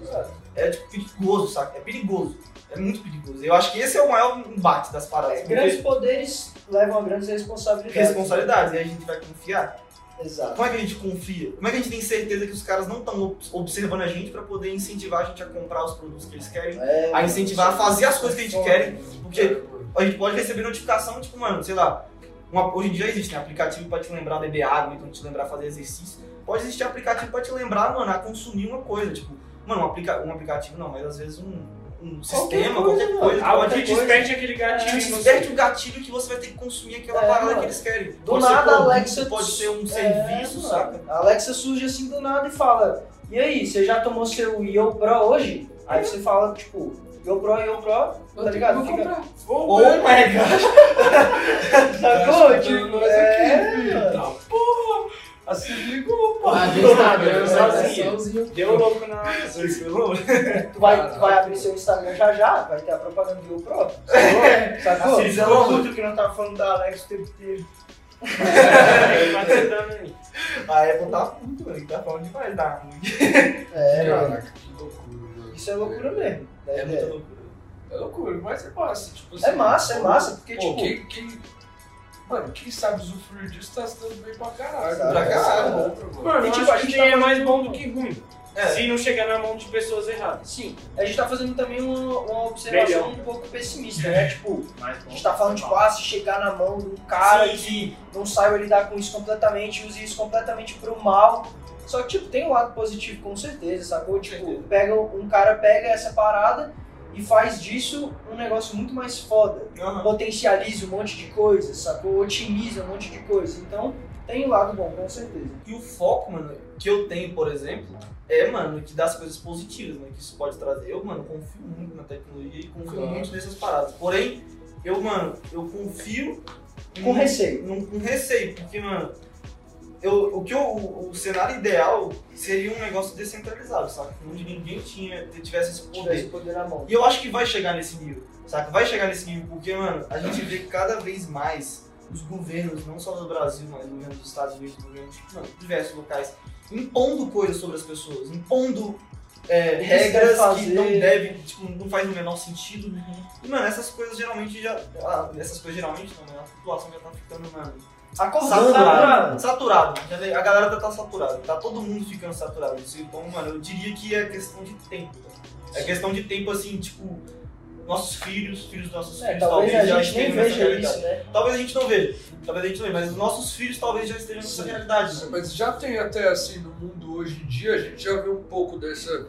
é tipo perigoso, saca? É perigoso. É muito perigoso. Eu acho que esse é o maior embate das paradas. É, grandes poderes levam a grandes responsabilidades. responsabilidades, e aí a gente vai confiar. Exato. Como é que a gente confia? Como é que a gente tem certeza que os caras não estão observando a gente pra poder incentivar a gente a comprar os produtos que eles querem? É, A incentivar a fazer as coisas que a gente quer. Porque É, a gente pode receber notificação, tipo, mano, sei lá, uma- hoje em dia existe né, aplicativo pra te lembrar beber água, então te lembrar fazer exercício. Pode existir aplicativo pra te lembrar, mano, a consumir uma coisa, tipo, mano, um, aplica um aplicativo não, mas às vezes um, um Qualquer sistema, coisa, qualquer coisa. Algo pode que ter coisa. desperte aquele gatilho você. desperte o gatilho que você vai ter que consumir aquela É, parada mano. que eles querem. Do pode nada, produto, Alexa- Pode ser um É, serviço, mano. saca? A Alexa surge assim do nada e fala: E aí, você já tomou seu Yo Pro hoje? Aí você fala, tipo, Yo Pro, Yo Pro, tá ligado? Vou comprar. Oh my god! Sacou? Tipo, é, aqui, Assim ligou, pô. Ah, do Instagram, né? Sozinho. Sozinho. Deu louco na. Tu vai, tu vai abrir seu Instagram já já, vai ter a propaganda do Yo Pro. Sacou? Sacou? Assim, Você é louco que não tava falando da Alex o tempo inteiro. Vai tentando aí. A Apple tá puto, mano. Ele tá falando demais da ruim. É, mano. Que loucura, mano. Isso é loucura mesmo. É É, muita é. loucura. É loucura, mas é massa. Tipo, É massa, é massa, porque, Pô, tipo. Mano, quem sabe usufruir disso tá se dando bem pra caralho. Pra caralho, é mano. outra, mano. E, tipo, acho a que gente tá é mais bom do que ruim. É. Se não chegar na mão de pessoas erradas. Sim, a gente tá fazendo também uma, uma observação Melhor. um pouco pessimista, né? Tipo, a gente tá falando, tipo, ah, se chegar na mão de um cara que não saiba lidar com isso completamente, use isso completamente pro mal. Só que, tipo, tem um lado positivo, com certeza, sacou? Tipo, pega, um cara pega essa parada e faz disso um negócio muito mais foda. Aham. Potencializa um monte de coisas, sacou? Otimiza um monte de coisa. Então, tem um lado bom, com certeza. E o foco, mano, que eu tenho, por exemplo, é, mano, que das coisas positivas, né, que isso pode trazer. Eu, mano, confio muito na tecnologia e confio Claro. muito nessas paradas. Porém, eu, mano, eu confio Com em- receio. num- com receio, porque, mano, eu, o que eu, o, o cenário ideal seria um negócio descentralizado, sabe? Onde ninguém tinha, tivesse esse poder. Tivesse poder na mão. E eu acho que vai chegar nesse nível, saca? Vai chegar nesse nível porque, mano, a gente vê cada vez mais os governos, não só do Brasil, mas governos dos Estados Unidos, governos mano, de diversos locais, impondo coisas sobre as pessoas, impondo é, regras que não devem, tipo, não faz o menor sentido. E, mano, essas coisas geralmente já. ah, Essas coisas geralmente não, né? A população já tá ficando, mano, Acordando, saturado. mano. Saturado. Já vê- A galera já tá saturada. Tá todo mundo ficando saturado. Então, mano, eu diria que é questão de tempo. É questão de tempo, assim, tipo, nossos filhos, filhos dos nossos É, filhos, talvez a já estejam nessa veja realidade. isso, né? Talvez a gente não veja. Talvez a gente não veja, mas os nossos filhos talvez já estejam nessa Sim. realidade. né? Mas já tem até assim no mundo hoje em dia, a gente já vê um pouco dessa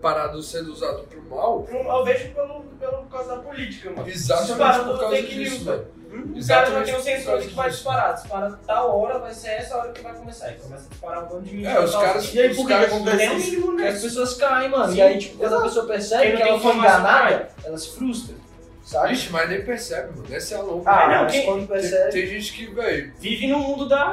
parada sendo usado pro mal. Eu vejo pelo, pelo, por causa da política, mano. Exatamente por causa disso, news, velho. Os caras já Exatamente têm um sensor causa que vai disparar. Dispara tal hora, vai ser essa hora que vai começar. E começa a disparar um bando de mentira. É, os caras. E aí, por que acontece Tem mínimo E as pessoas caem, mano. Sim, e aí, tipo, quando a pessoa percebe que tem ela foi enganada, ela se frustra. sabe? Ixi, mas nem percebe, mano. Essa é a louca. Ah, não, quem- quando tem, percebe. tem gente que, velho, Vive no mundo da.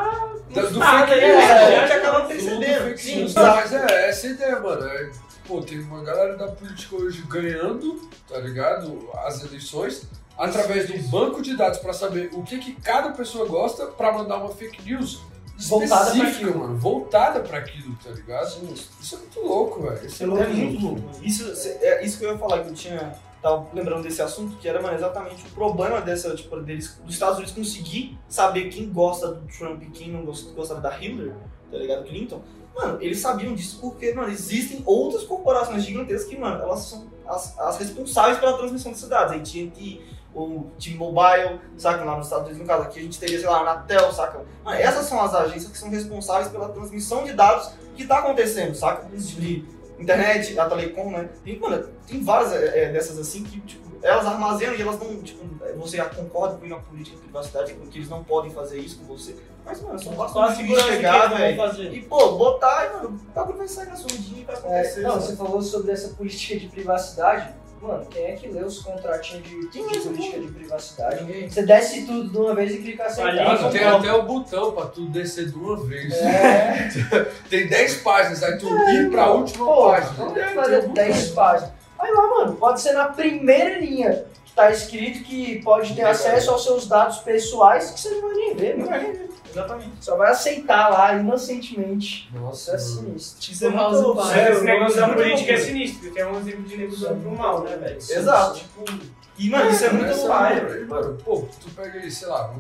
da- do fake né? news, É, né? já acaba Do percebendo. Sim. Mas é, essa a ideia, mano. É, pô, tem uma galera da política hoje ganhando, tá ligado? As eleições, através de um banco de dados pra saber o que, que cada pessoa gosta pra mandar uma fake news Voltada pra específica, mano. Voltada pra aquilo, tá ligado? Sinistro. Isso é muito louco, velho. Isso é É muito louco. Isso, é isso que eu ia falar, que eu tinha. Tava lembrando desse assunto, que era, mano, exatamente o problema dessa, tipo, deles, dos Estados Unidos conseguir saber quem gosta do Trump e quem não gosta, da Hillary, tá ligado? Clinton. Mano, eles sabiam disso porque, mano, existem outras corporações gigantescas que, mano, elas são as, as responsáveis pela transmissão de dados. AT&T, o T-Mobile, saca? Lá nos Estados Unidos, no caso aqui, a gente teria, sei lá, a Anatel, saca? Mano, essas são as agências que são responsáveis pela transmissão de dados que tá acontecendo, saca? De internet, a telecom, né? Tem, mano, tem várias é, é, dessas assim que, tipo, elas armazenam e elas não, tipo, você concorda com a política de privacidade, que eles não podem fazer isso com você. Mas, mano, são Qual a bastante segurança que chegar, velho. fazer? E, pô, botar e, mano, o bagulho vai sair na sua dia e vai É, acontecer. não, sabe? você falou sobre essa política de privacidade. Mano, quem é que lê os contratinhos de, de é política de privacidade? Ninguém. Você desce tudo de uma vez e clica aceitar. Mano, tem até o botão pra tu descer de uma vez. É, Tem 10 páginas, aí tu ir pra última pô, página. vamos É, fazer um 10 páginas. Aí lá, mano, pode ser na primeira linha que tá escrito que pode ter Legal. acesso aos seus dados pessoais que você não vai nem ver, Não mano. Exatamente. Só vai aceitar lá inocentemente. Nossa, é sinistro. Isso é muito sério, Esse negócio da é política é sinistro, porque é um exemplo de nego usando pro mal, né, velho? Exato. Tipo, E, mano, isso é muito paia. Mano, pô, tu pega aí, sei lá,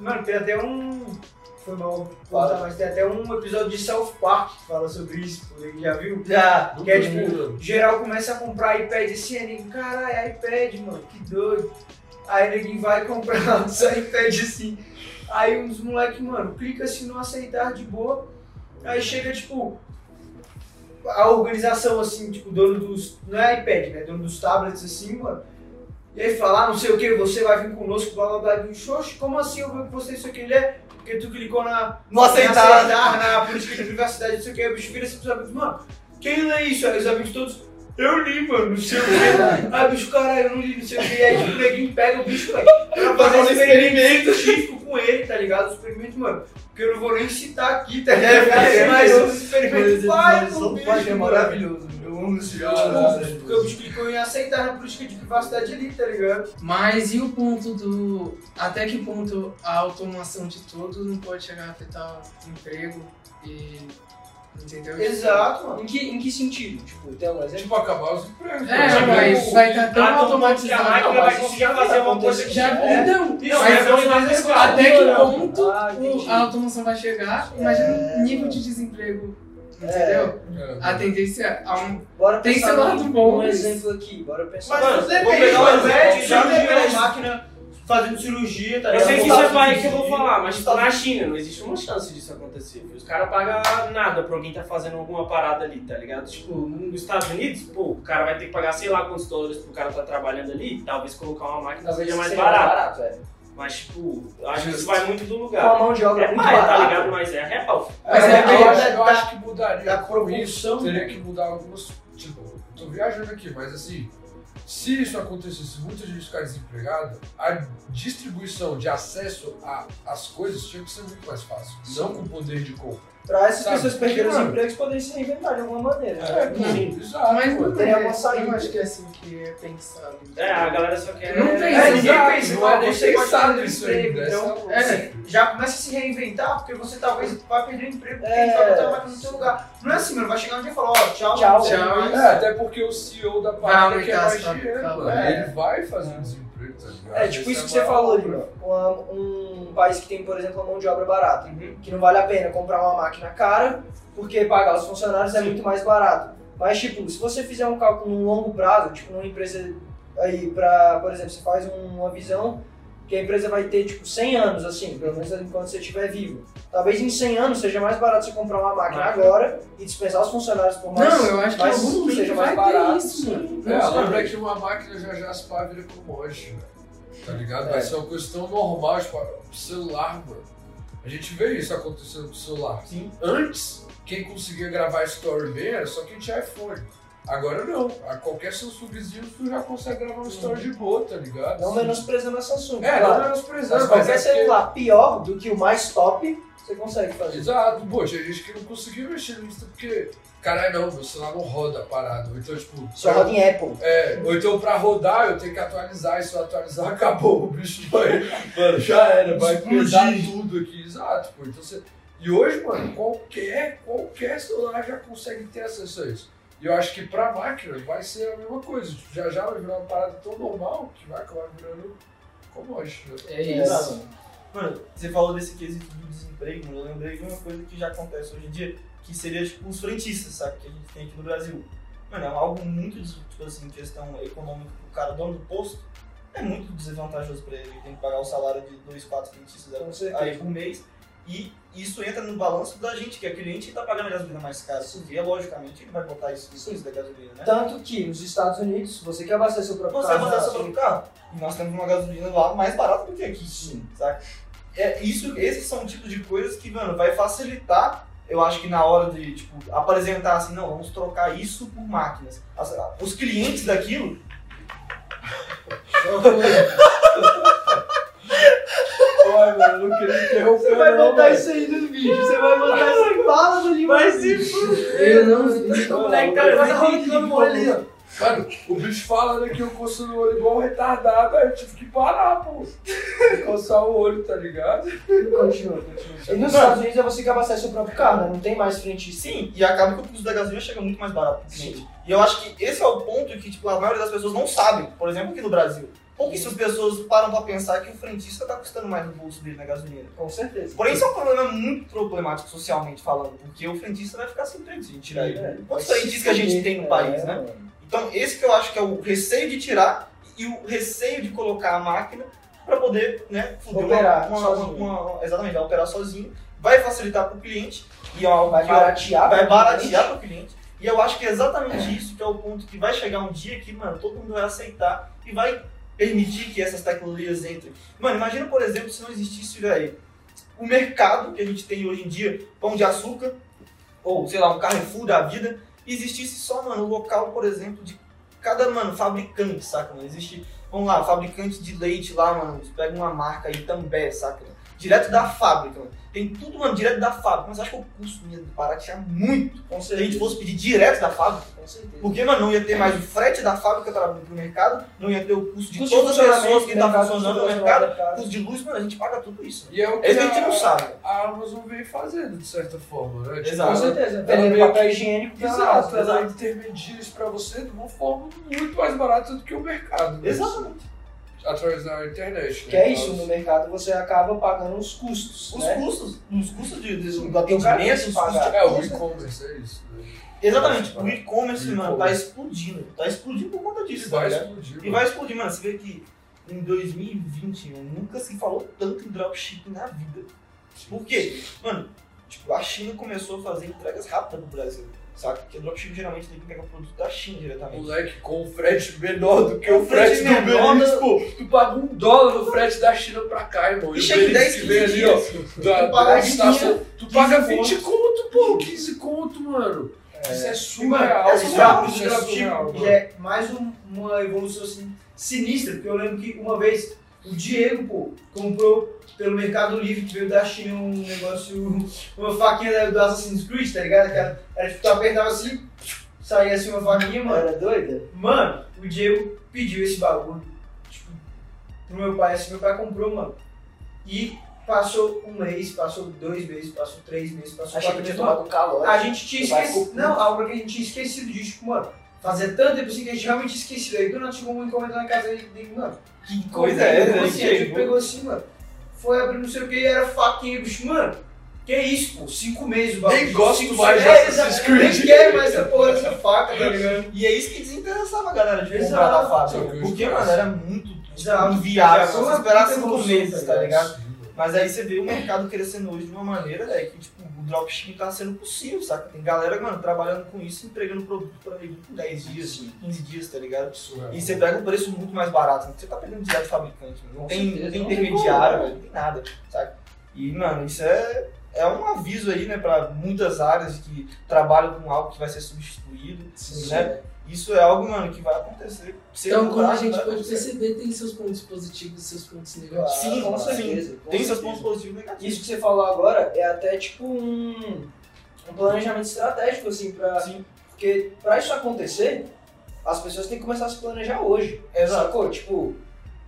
mano, tem até um. Foi mal contar, mas tem até um episódio de South Park que fala sobre isso, pô, já viu? Já. Que é tipo, geral começa a comprar iPad assim, aí ninguém, caralho, iPad, mano, que doido. Aí ninguém vai comprar só iPad assim. Aí uns moleque, mano, clica assim no aceitar de boa. Aí chega, tipo, a organização assim, tipo, dono dos. Não é iPad, né? Dono dos tablets assim, mano. E aí fala, ah, não sei o que, você vai vir conosco, blá blá blá. Xoxi, como assim eu vou com você isso aqui? Ele é. Porque tu clicou na. Não aceitar. aceitar, na política de privacidade, não sei o que. Aí o bicho vira assim pros amigos, mano, quem lê isso? Aí os amigos todos, eu li, mano, não sei o que. Aí o bicho, caralho, eu não li, não sei o que. E aí tipo, o neguinho pega o bicho, velho, pra fazer um experimento científico com ele, tá ligado? Os experimentos, mano, que eu não vou nem citar aqui, tá ligado? É, Mas é, os experimentos faz com o bicho, é mano. maravilhoso. Eu amo esse jogo. Porque o bicho clicou em aceitar na política de privacidade ali, tá ligado? Mas e o ponto do. Até que ponto a automação de tudo não pode chegar a afetar o emprego e. Entendeu? Exato, mano. Em que, em que sentido? Tipo, tem um exemplo? Tipo, acabar os empregos. É, Tipo, mas vai estar tão Ah, automatizado. que a máquina Não, vai mas conseguir isso fazer já uma coisa que Já, É. então, Isso, mas mas legal. até que Não. ponto Ah, o- a automação vai chegar? Imagina o nível de desemprego. Entendeu? É. A tendência a um. Bora Tem seu lado bom, um mas- exemplo aqui. Bora pensar. Mas um mano, exemplo, velho, já fazendo cirurgia, tá Eu sei que isso é pai que eu vou falar, mas tipo, na China não existe uma chance disso acontecer. filho. Os caras pagam nada pra alguém tá fazendo alguma parada ali, tá ligado? Tipo, nos Estados Unidos, pô, o cara vai ter que pagar sei lá quantos dólares pro cara tá trabalhando ali, talvez colocar uma máquina Talvez seja mais seja barato. é. Mas, tipo, eu acho que isso vai muito do Com a lugar. mão de obra É muito pai, tá ligado? Mas é real. Mas É, é eu, acho, eu da- acho que mudaria isso, propulsão, teria que mudar algumas. Tipo, tô viajando aqui, mas assim, se isso acontecesse, muita gente ficar desempregada, a distribuição de acesso às coisas tinha que ser muito mais fácil. Não com poder de compra. Pra essas Sabe? pessoas que perderam os empregos poderem se reinventar de alguma maneira. É, Sim. exato. Mas não teria é, uma eu saída. acho que é assim que é pensado. É, a galera só quer. Não tem É, isso. ninguém Exato, pensa, não é pensado ainda, emprego, então é já começa a se reinventar, porque você talvez vai perder emprego, porque É. vai botar a máquina no seu lugar. Não é assim, mano, vai chegar um dia e falar, ó, tchau, Tchau, tchau. mais. É, até porque o CEO da parada quer mais dinheiro, fábricas, mano. é. Ele vai fazer um desemprego, tá? É, tipo isso é que você falou. Lima. Uma- um país que tem, por exemplo, a mão de obra barata. Uhum. Que não vale a pena comprar uma máquina cara, porque pagar os funcionários é muito mais barato. Mas, tipo, se você fizer um cálculo no longo prazo, tipo, numa empresa aí, pra, por exemplo, você faz um- uma visão que a empresa vai ter, tipo, 100 anos, assim, pelo menos enquanto você estiver vivo. Talvez em 100 anos seja mais barato você comprar uma máquina Máquina. agora e dispensar os funcionários por mais Não, eu acho que algum momento seja vai mais ter barato, isso, mano. É, lembra que uma máquina já já se pá vira commodity, velho. Tá ligado? É. Vai ser uma questão normal, tipo, o celular, mano. A gente vê isso acontecendo com o celular. Sim. Antes, quem conseguia gravar story bem era só quem tinha iPhone. Agora não, a qualquer Samsungzinho tu já consegue gravar uma história de boa, tá ligado? Não menosprezando a Samsung. É, claro. não menosprezando, Mas mas qualquer é celular pior do que o mais top, você consegue fazer. Exato, pô, tinha gente que não conseguia mexer no Insta porque, caralho, não, meu celular não roda. Ou então, tipo, Só roda em Apple. É, ou então pra rodar eu tenho que atualizar, e se eu atualizar acabou, o bicho vai. Mano, já era, vai Explodir. pesar tudo aqui, exato, pô. Então você. E hoje, mano, qualquer, qualquer celular já consegue ter acesso a isso. E eu acho que pra máquina vai ser a mesma coisa. Tipo, já já vai virar uma parada tão normal que vai acabar virando commodity, né? É isso. Mano, você falou desse quesito do desemprego, eu lembrei de uma coisa que já acontece hoje em dia, que seria tipo os frentistas, sabe? Que a gente tem aqui no Brasil. Mano, é algo muito, tipo assim, questão econômica pro cara dono do posto, é muito desvantajoso pra ele. Ele tem que pagar o salário de dois, quatro frentistas aí por mês. E isso entra no balanço da gente, que é cliente e tá pagando a gasolina mais cara. Porque, logicamente, ele vai botar isso no preço da gasolina, né? Tanto que nos Estados Unidos, você quer abastecer seu próprio Você vai carro. botar seu próprio carro. E nós temos uma gasolina lá mais barata do que aqui. Sim. Saca? É, isso, esses são tipos de coisas que, mano, vai facilitar, eu acho que na hora de, tipo, apresentar assim, não, vamos trocar isso por máquinas. As- os clientes daquilo, Olha, mano, não queria interromper. Você vai não, botar isso aí no vídeo, você vai botar isso em bala do Lima. Vai se Eu não. O moleque tá quase arrancando o olho ali, ó. Mano, o bicho falando que eu coçando o olho igual um retardado, aí eu tive que parar, pô. Coçar o olho, tá ligado? Continua, continua. E nos Estados Unidos é você que abastece seu próprio carro, né? Não tem mais frentista. Sim, e acaba que o custo da gasolina chega muito mais barato pro cliente. E eu acho que esse é o ponto que, tipo, a maioria das pessoas não sabe. Por exemplo, aqui no Brasil. Pouquíssimas pessoas param pra pensar que o frentista tá custando mais no bolso dele na gasolina. Com certeza. Porém, isso é um problema muito problemático socialmente falando, porque o frentista vai ficar sem emprego se a gente tirar ele. É, Quantos frentistas que a gente tem no é, país, né? mano. Então, esse que eu acho que é o receio de tirar e o receio de colocar a máquina para poder, né, Operar uma, sozinho. uma- uma- exatamente, vai operar sozinho, vai facilitar para o cliente e é algo Vai baratear. vai pro baratear cliente. para o cliente. E eu acho que é exatamente isso que é o ponto que vai chegar um dia que, mano, todo mundo vai aceitar e vai permitir que essas tecnologias entrem. Mano, imagina, por exemplo, se não existisse, velho, o mercado que a gente tem hoje em dia, pão de açúcar, ou, sei lá, um Carrefour da vida, existisse só, mano, o local, por exemplo, de cada, mano, fabricante, saca, mano? Existe, vamos lá, fabricante de leite lá, mano, pega uma marca aí, També, saca? Direto da fábrica, mano. Tem tudo, mano, direto da fábrica, mas acho que o custo ia baratear muito Com se a gente certeza. fosse pedir direto da fábrica. Com certeza. Porque, mano, não ia ter mais o frete da fábrica para o mercado, não ia ter o custo de Custo todas as pessoas que estão mercado, funcionando no mercado, do mercado. custo de luz, mano, a gente paga tudo isso. E é o que, É isso que a gente não sabe. a Amazon vem fazendo, de certa forma, né? Tipo, Exato. Com certeza. ela Vendendo papel que- higiênico pra Exato, ela intermedia isso pra você de uma forma muito mais barata do que o mercado. né? Exatamente. Através da internet. né? Que é isso, Então, no mercado você acaba pagando os custos. Os né? custos, os custos de, de, do atendimento, os custos pagar. de... É, o e-commerce, é isso. né? Exatamente, o e-commerce, mano, tá explodindo. Tá explodindo por conta E disso, tá vai ligado? explodir. E vai explodir, mano. Você vê que em 2020 mano, nunca se falou tanto em dropshipping na vida. Por quê? Mano, tipo, a China começou a fazer entregas rápidas no Brasil. Saca? Porque dropshipping geralmente tem que pegar produto da China diretamente. Moleque, com um frete menor do que Com o frete frete do do- pô. Tu paga um dólar no frete da China pra cá, irmão. E o chega em Uber Eats 10, que vem 15 ali, ó. Da, Tu paga da 15, estação. Tu paga 15 20 conto, pô. 15 conto, mano. Isso é surreal. Essa é, isso é surreal, mano. é mais um- uma evolução assim, sinistra, porque eu lembro que uma vez o Diego, pô, comprou pelo Mercado Livre, que veio da China um negócio, uma faquinha do Assassin's Creed, tá ligado? Que era, tipo, tu apertava assim, saía assim uma faquinha, mano. Era doida? Mano, o Diego pediu esse bagulho, tipo, pro meu pai, assim, meu pai comprou, mano. E passou um mês, passou dois meses, passou três meses, passou Achei quatro meses, tomado um calor. A gente tinha esquecido. Não, algo que a gente tinha esquecido disso, tipo, mano. Fazia tanto tempo assim que a gente realmente esqueceu. Aí do nada chegou um na casa e dele, mano. Que coisa é essa, assim? A gente pegou assim, mano. Foi abrir não sei o que e era faquinha, bicho, mano. Que isso, pô? Cinco meses o bagulho. Nem gosto mais de é, Assassin's exato, Nem Creed. quer mais essa porra dessa faca, tá ligado? E é isso que desinteressava a galera de Exato. da Só fábrica. que Porque, mano, era muito inviável. Você uma esperar cinco meses, tá ligado? Sim. Mas aí você vê o mercado crescendo hoje de uma maneira, né, que tipo, o dropshipping tá sendo possível, saca? Tem galera, mano, trabalhando com isso, entregando produto pra ele em 10 dias, 15 dias, tá ligado? Surreal. E você pega um preço muito mais barato, né? Você tá pegando direto do fabricante, mano. não Com tem, certeza, não tem não intermediário, não tem nada, sabe? E, mano, isso é, é um aviso aí, né, pra muitas áreas que trabalham com algo que vai ser substituído, né? Isso é algo, mano, que vai acontecer. Então, como a gente pode perceber, tem seus pontos positivos e seus pontos negativos. Sim, com sim. certeza. com Tem seus pontos positivos e negativos. Isso que você falou agora é até tipo um, um planejamento estratégico, assim, pra. Sim. Porque pra isso acontecer, as pessoas têm que começar a se planejar hoje. Exato. Sacou? Tipo,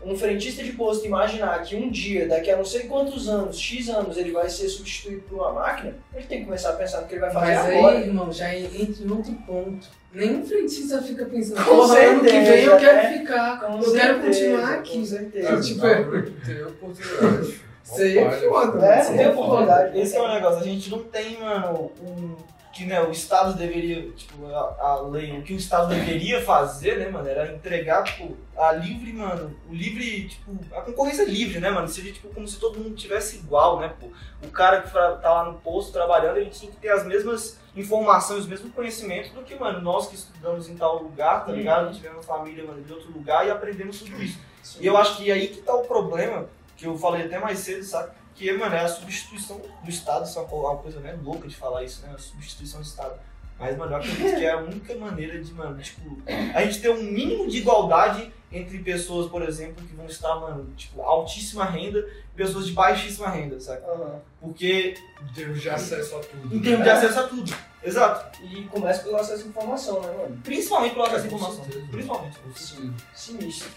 um frentista de posto imaginar que um dia, daqui a não sei quantos anos, X anos, ele vai ser substituído por uma máquina, ele tem que começar a pensar no que ele vai fazer Mas aí, agora. irmão, já entra em outro ponto. Nenhum frentista fica pensando, Com porra, ano que certeza, vem eu quero é. ficar, Com eu quero certeza, continuar Com aqui. certeza. É, tipo, tipo, é, tem oportunidade. Isso aí é foda, É, mano. não tem oportunidade. Esse é o negócio, a gente não tem, mano, um. Que né, o Estado deveria, tipo, a, a lei, o que o Estado deveria fazer, né, mano, era entregar, tipo, a livre, mano, o livre, tipo, a concorrência livre, né, mano? Seria, tipo, como se todo mundo tivesse igual, né, pô. O cara que tá lá no posto trabalhando, ele tinha que ter as mesmas informações, os mesmos conhecimentos do que, mano, nós que estudamos em tal lugar, tá ligado? Tivemos família, mano, de outro lugar e aprendemos tudo isso. E eu acho que aí que tá o problema, que eu falei até mais cedo, sabe? Que, mano, é a substituição do Estado, isso é uma co- uma coisa né, louca de falar isso, né? A substituição do Estado. Mas, mano, eu acredito que é a única maneira de, mano, tipo, a gente ter um mínimo de igualdade entre pessoas, por exemplo, que vão estar, mano, tipo, altíssima renda e pessoas de baixíssima renda, sabe? Aham. Porque, Em termos de acesso a tudo. em termos de acesso a tudo. Exato. E começa pelo acesso à informação, né, mano? Principalmente pelo acesso à informação. certeza. Principalmente. Sim. Sinistro.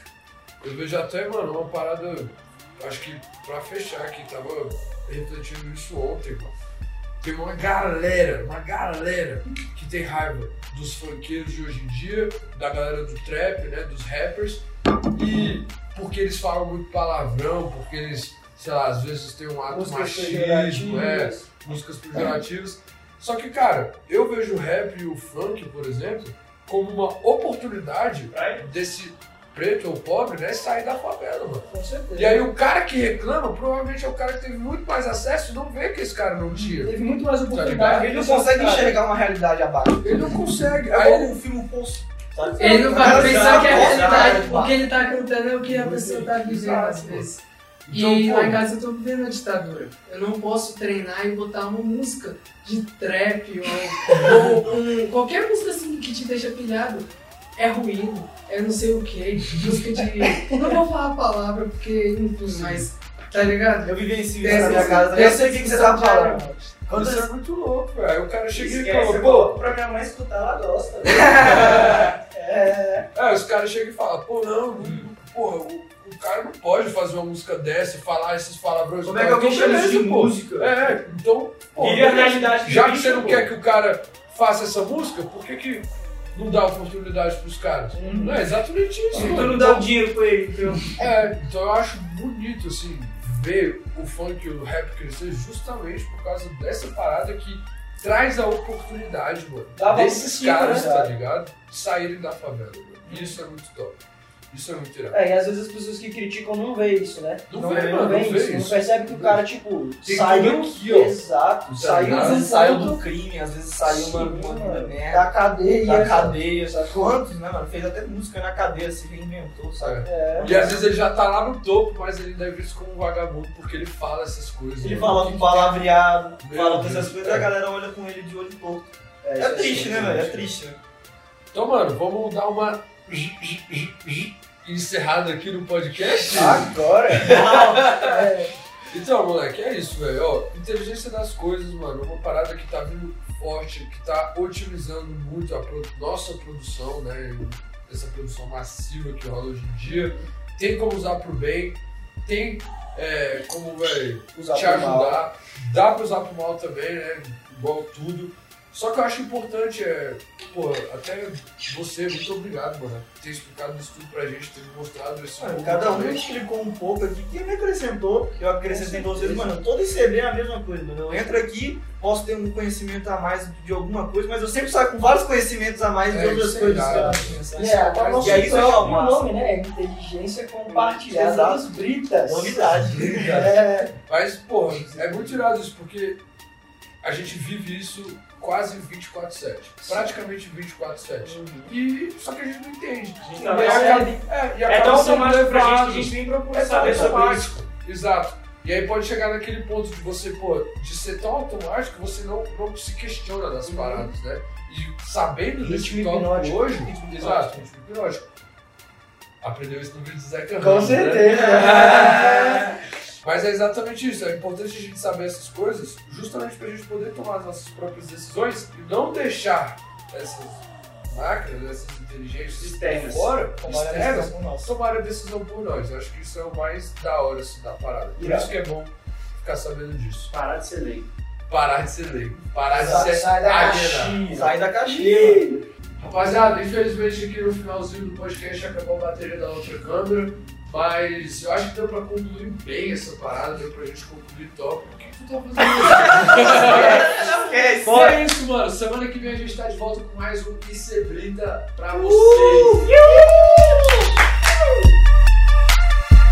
Eu vejo até, mano, uma parada. Acho que pra fechar aqui, tava refletindo isso ontem, mano. Tem uma galera, uma galera que tem raiva dos funkeiros de hoje em dia, da galera do trap, né, dos rappers, e porque eles falam muito palavrão, porque eles, sei lá, às vezes tem um ato Músicas machismo, é, músicas pejorativas. Só que, cara, eu vejo o rap e o funk, por exemplo, como uma oportunidade desse preto ou pobre, né, sair da favela, mano. Com certeza. E aí o cara que reclama, provavelmente é o cara que teve muito mais acesso e não vê que esse cara não tinha. Teve muito mais ligado? oportunidade. Ele não consegue enxergar uma realidade abaixo. Ele não consegue. É Aí ele, o filme Poço. sabe? Ele não vai pensar que é a nossa, realidade, o que ele tá cantando é o que a pessoa tá vivendo às vezes. Então, E pô, lá em casa eu tô vivendo a ditadura. Eu não posso treinar e botar uma música de trap ou, ou um- qualquer música assim que te deixa pilhado. É ruído, é não sei o que, música de. Não vou falar a palavra porque, enfim, mas. Tá ligado? Eu vivencio isso na minha casa. Eu sei o que, você tá falando. diária. isso é muito louco, velho. Aí o cara chega e fala, pô, pra minha mãe escutar, ela gosta. É, é, os caras chegam e falam, pô, não, não porra, o, o cara não pode fazer uma música dessa e falar esses palavrões. Como é que alguém Então, chama isso de pô. música? É, então, pô, Vive a realidade já que você não quer que o cara faça essa música, por que, que não dá oportunidade pros caras? Não é exatamente isso, mano. não dá o dinheiro pra ele, então. É, então eu acho bonito, assim, ver o funk e o rap crescer justamente por causa dessa parada que traz a oportunidade, mano, desses cima, caras, né? tá ligado? Saírem da favela, mano. Isso é muito top. Isso é muito irado. É, e às vezes as pessoas que criticam não veem isso, né? Não não vê, vê, vê não vê isso. Não isso. percebe que o cara, tipo, Tem saiu. aqui, ó. Exato, Tá saiu? Às vezes saiu do crime, às vezes saiu uma, uma merda. da cadeia. Da cadeia, sabe? Quantos, né, mano? Fez até música na cadeia, se reinventou, sabe? É. E às vezes ele já tá lá no topo, mas ele ainda é visto como um vagabundo porque ele fala essas coisas. Ele mano. fala com palavreado, fala com essas coisas, é. a galera olha com ele de olho torto. É, É, triste, né, velho? É triste, né? Então, mano, vamos dar uma encerrada aqui no podcast? Agora? é, Então, moleque, é isso, velho. Inteligência das coisas, mano, uma parada que tá vindo forte, que tá otimizando muito a pro- nossa produção, né? Essa produção massiva que rola hoje em dia. Tem como usar pro bem, tem é, como, velho, te pro mal. ajudar. Dá pra usar pro mal também, né? Igual tudo. Só que eu acho importante, é, pô, até você, muito obrigado, mano, por ter explicado isso tudo pra gente, ter mostrado esse Mano, cada um também. explicou um pouco aqui que me acrescentou, eu acrescentei em vocês, mano, todo ICB é a mesma coisa, mano. Eu entro aqui, posso ter um conhecimento a mais de alguma coisa, mas eu sempre saio com vários conhecimentos a mais de É, outras é coisas que eu irado. não tinha, sabe? É, até o nosso E isso é próprio massa. nome, né? É Inteligência compartilhada das britas. Novidade. É, Mas, porra, é muito tirado isso, porque a gente vive isso quase 24-7. Praticamente 24-7. E só que a gente não entende. Não, e mas acaba, é- é, e É tão automático pra gente que a gente nem procura É saber sobre isso. Exato. E aí pode chegar naquele ponto de você, pô, de ser tão automático que você não, não se questiona das paradas, né? E sabendo desse tópico hipnótico. hoje, Ritmo exato, ritmo hipnótico. Aprendeu isso no vídeo do Zeca Com Ramos, né? Mas é exatamente isso, é importante a gente saber essas coisas justamente pra gente poder tomar as nossas próprias decisões e não deixar essas máquinas, essas inteligências Externas. fora, Tomar a externas, decisão por nós. tomar a decisão por nós. Eu acho que isso é o mais da hora assim, da parada. Por Irado. isso que é bom ficar sabendo disso. Parar de ser leigo. Parar de ser leigo, parar de ser sai da. Caixinha. Sai da caixinha. Rapaziada, infelizmente aqui no finalzinho do podcast acabou a bateria da outra câmera, mas eu acho que deu pra concluir bem essa parada, deu pra gente concluir top. Por que tu tá fazendo isso? Bom, é isso, mano. Semana que vem a gente tá de volta com mais um Icebrita pra vocês.